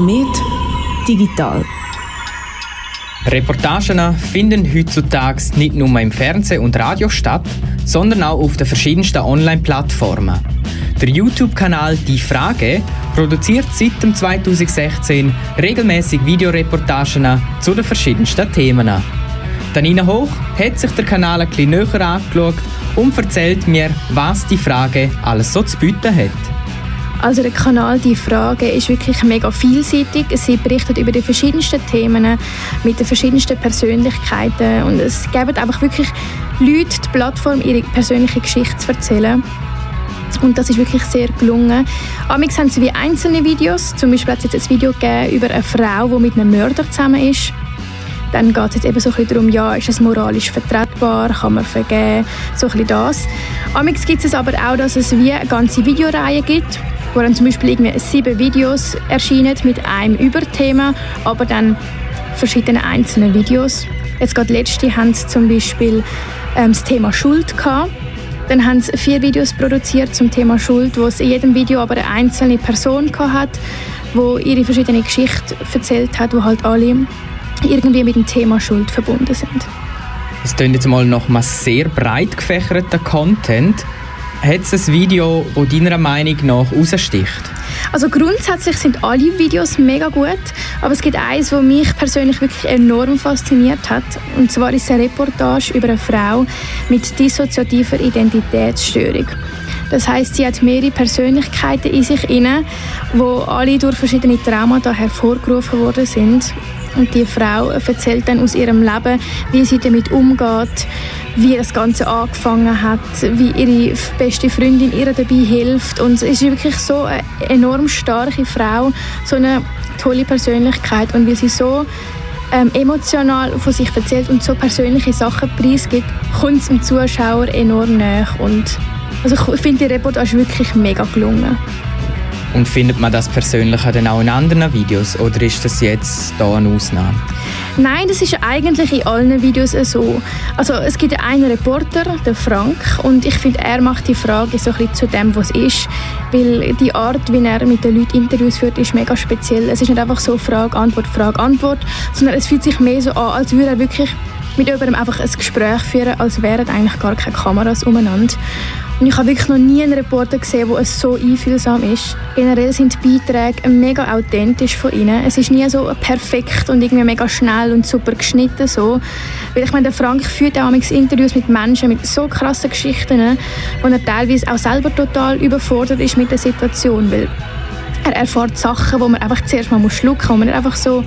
Komet Digital. Reportagen finden heutzutage nicht nur im Fernsehen und Radio statt, sondern auch auf den verschiedensten Online-Plattformen. Der YouTube-Kanal Die Frage produziert seit 2016 regelmäßig Videoreportagen zu den verschiedensten Themen. Danina Hoch hat sich der Kanal ein näher angeschaut und erzählt mir, was die Frage alles so zu bieten hat. Also der Kanal «Die Frage» ist wirklich mega vielseitig. Sie berichtet über die verschiedensten Themen mit den verschiedensten Persönlichkeiten und es gibt einfach wirklich Leute die Plattform, ihre persönliche Geschichte zu erzählen. Und das ist wirklich sehr gelungen. Amix haben sie wie einzelne Videos. Zum Beispiel hat es jetzt ein Video gegeben über eine Frau, die mit einem Mörder zusammen ist. Dann geht es jetzt eben so ein bisschen darum, ja, ist es moralisch vertretbar, kann man vergeben, so ein bisschen das. Amix gibt es aber auch, dass es wie eine ganze Videoreihe gibt, wo dann zum Beispiel irgendwie sieben Videos erscheinen mit einem Überthema, aber dann verschiedene einzelne Videos. Jetzt gerade letzte haben sie zum Beispiel ähm, das Thema Schuld gehabt. Dann haben sie vier Videos produziert zum Thema Schuld, wo es in jedem Video aber eine einzelne Person hat, wo ihre verschiedene Geschichte erzählt hat, wo halt alle irgendwie mit dem Thema Schuld verbunden sind. Es klingt jetzt mal nach einem sehr breit gefächerten Content. Hat es ein Video, das deiner Meinung nach heraussticht? Also grundsätzlich sind alle Videos mega gut, aber es gibt eins, das mich persönlich wirklich enorm fasziniert hat. Und zwar ist es eine Reportage über eine Frau mit dissoziativer Identitätsstörung. Das heißt, sie hat mehrere Persönlichkeiten in sich inne, wo alle durch verschiedene Traumata hervorgerufen worden sind. Und die Frau erzählt dann aus ihrem Leben, wie sie damit umgeht, wie das Ganze angefangen hat, wie ihre beste Freundin ihr dabei hilft. Und es ist wirklich so eine enorm starke Frau, so eine tolle Persönlichkeit. Und wie sie so ähm, emotional von sich erzählt und so persönliche Sachen preisgibt, kommt es dem Zuschauer enorm näher. Und also ich finde die Reportage wirklich mega gelungen. Und findet man das persönlich dann auch in anderen Videos oder ist das jetzt hier eine Ausnahme? Nein, das ist eigentlich in allen Videos so. Also es gibt einen Reporter, den Frank, und ich finde, er macht die Frage so ein zu dem, was ist, weil die Art, wie er mit den Leuten Interviews führt, ist mega speziell. Es ist nicht einfach so Frage, Antwort, Frage, Antwort, sondern es fühlt sich mehr so an, als würde er wirklich mit jemandem einfach ein Gespräch führen, als wären eigentlich gar keine Kameras umeinander. Und ich habe wirklich noch nie einen Reporter gesehen, der so einfühlsam ist. Generell sind die Beiträge mega authentisch von ihnen. Es ist nie so perfekt und irgendwie mega schnell und super geschnitten so. Weil ich meine, der Frank führt auch Interviews mit Menschen mit so krassen Geschichten, wo er teilweise auch selber total überfordert ist mit der Situation, weil er erfährt Sachen, wo man einfach zuerst mal schlucken muss, wo man einfach so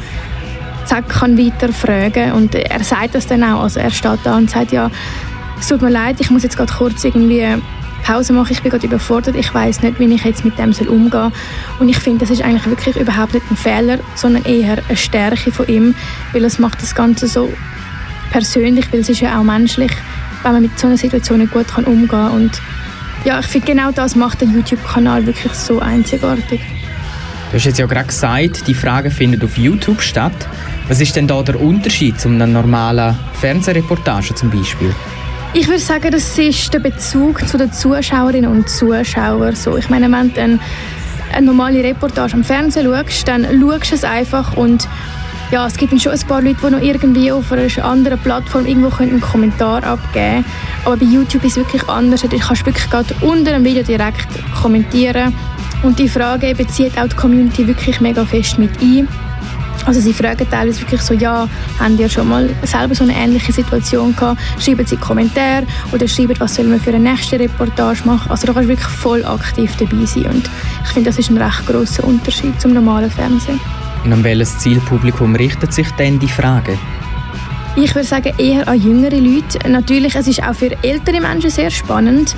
zack kann weiter fragen und er sagt das dann auch, also er steht da und sagt ja, es tut mir leid, ich muss jetzt gerade kurz irgendwie Pause mache. Ich bin gerade überfordert. Ich weiß nicht, wie ich jetzt mit dem soll umgehen soll. Und ich finde, das ist eigentlich wirklich überhaupt nicht ein Fehler, sondern eher eine Stärke von ihm, weil es macht das Ganze so persönlich, weil es ist ja auch menschlich, wenn man mit so einer Situation gut kann umgehen kann. Und ja, ich finde, genau das macht den YouTube-Kanal wirklich so einzigartig. Du hast jetzt ja gerade gesagt, die Frage findet auf YouTube statt. Was ist denn da der Unterschied zu einer normalen Fernsehreportage zum Beispiel? Ich würde sagen, das ist der Bezug zu den Zuschauerinnen und Zuschauern. So, ich meine, wenn du eine, eine normale Reportage am Fernsehen schaust, dann schaust du es einfach und ja, es gibt schon ein paar Leute, die noch irgendwie auf einer anderen Plattform irgendwo einen Kommentar abgeben können. Aber bei YouTube ist es wirklich anders. Du kannst wirklich gerade unter dem Video direkt kommentieren. Und die Frage bezieht auch die Community wirklich mega fest mit ein. Also sie fragen teilweise wirklich so, ja, haben ihr schon mal selber so eine ähnliche Situation gehabt? Schreiben sie Kommentare oder schreiben, was sollen wir für eine nächste Reportage machen. Also da kannst du wirklich voll aktiv dabei sein und ich finde, das ist ein recht großer Unterschied zum normalen Fernsehen. Und an welches Zielpublikum richtet sich denn die Frage? Ich würde sagen eher an jüngere Leute. Natürlich, es ist auch für ältere Menschen sehr spannend,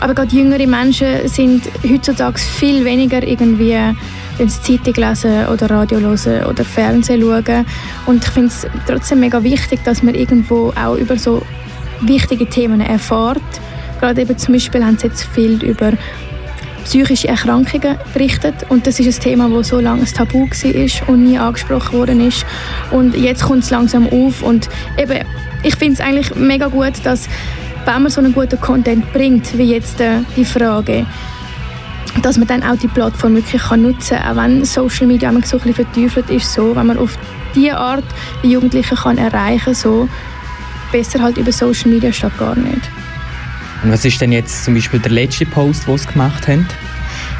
aber gerade jüngere Menschen sind heutzutage viel weniger irgendwie wenn sie Zeitung lesen oder Radio hören oder Fernsehen schauen. Und ich finde es trotzdem mega wichtig, dass man irgendwo auch über so wichtige Themen erfährt. Gerade eben zum Beispiel haben sie jetzt viel über psychische Erkrankungen berichtet und das ist ein Thema, das so lange ein Tabu war und nie angesprochen worden ist. Und jetzt kommt es langsam auf und eben, ich finde es eigentlich mega gut, dass wenn man so einen guten Content bringt, wie jetzt äh, die Frage, dass man dann auch die Plattform wirklich kann nutzen kann, auch wenn Social Media so ein bisschen verteufelt ist, so, wenn man auf diese Art die Jugendlichen kann erreichen so besser halt über Social Media statt gar nicht. Und was ist denn jetzt zum Beispiel der letzte Post, den Sie gemacht haben?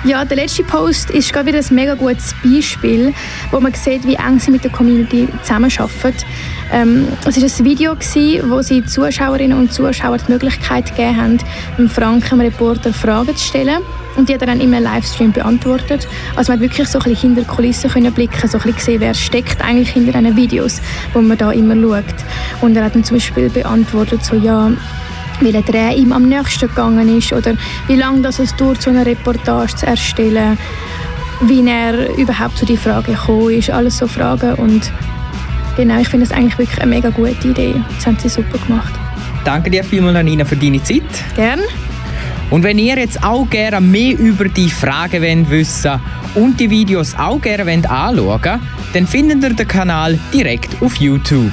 Ja, der letzte Post ist gerade wieder ein mega gutes Beispiel, wo man sieht, wie eng sie mit der Community zusammenarbeiten. Ähm, es war ein Video, gewesen, wo sie Zuschauerinnen und Zuschauern die Möglichkeit gegeben haben, dem Frank, dem Reporter, Fragen zu stellen. Und die hat er dann immer im Livestream beantwortet. Also man hat wirklich so ein bisschen hinter die Kulissen können blicken, so ein bisschen sehen, wer steckt eigentlich hinter diesen Videos, wo man da immer schaut. Und er hat dann zum Beispiel beantwortet, so ja, welcher Dreh ihm am nächsten gegangen ist oder wie lange das es dauert, so eine Reportage zu erstellen, wie er überhaupt zu die Frage gekommen ist, alles so Fragen und genau, ich finde es eigentlich wirklich eine mega gute Idee. Das haben sie super gemacht. Danke dir vielmals, Anina, für deine Zeit. Gerne. Und wenn ihr jetzt auch gerne mehr über die Fragen wollt wissen und die Videos auch gerne anschauen wollt, dann findet ihr den Kanal direkt auf YouTube.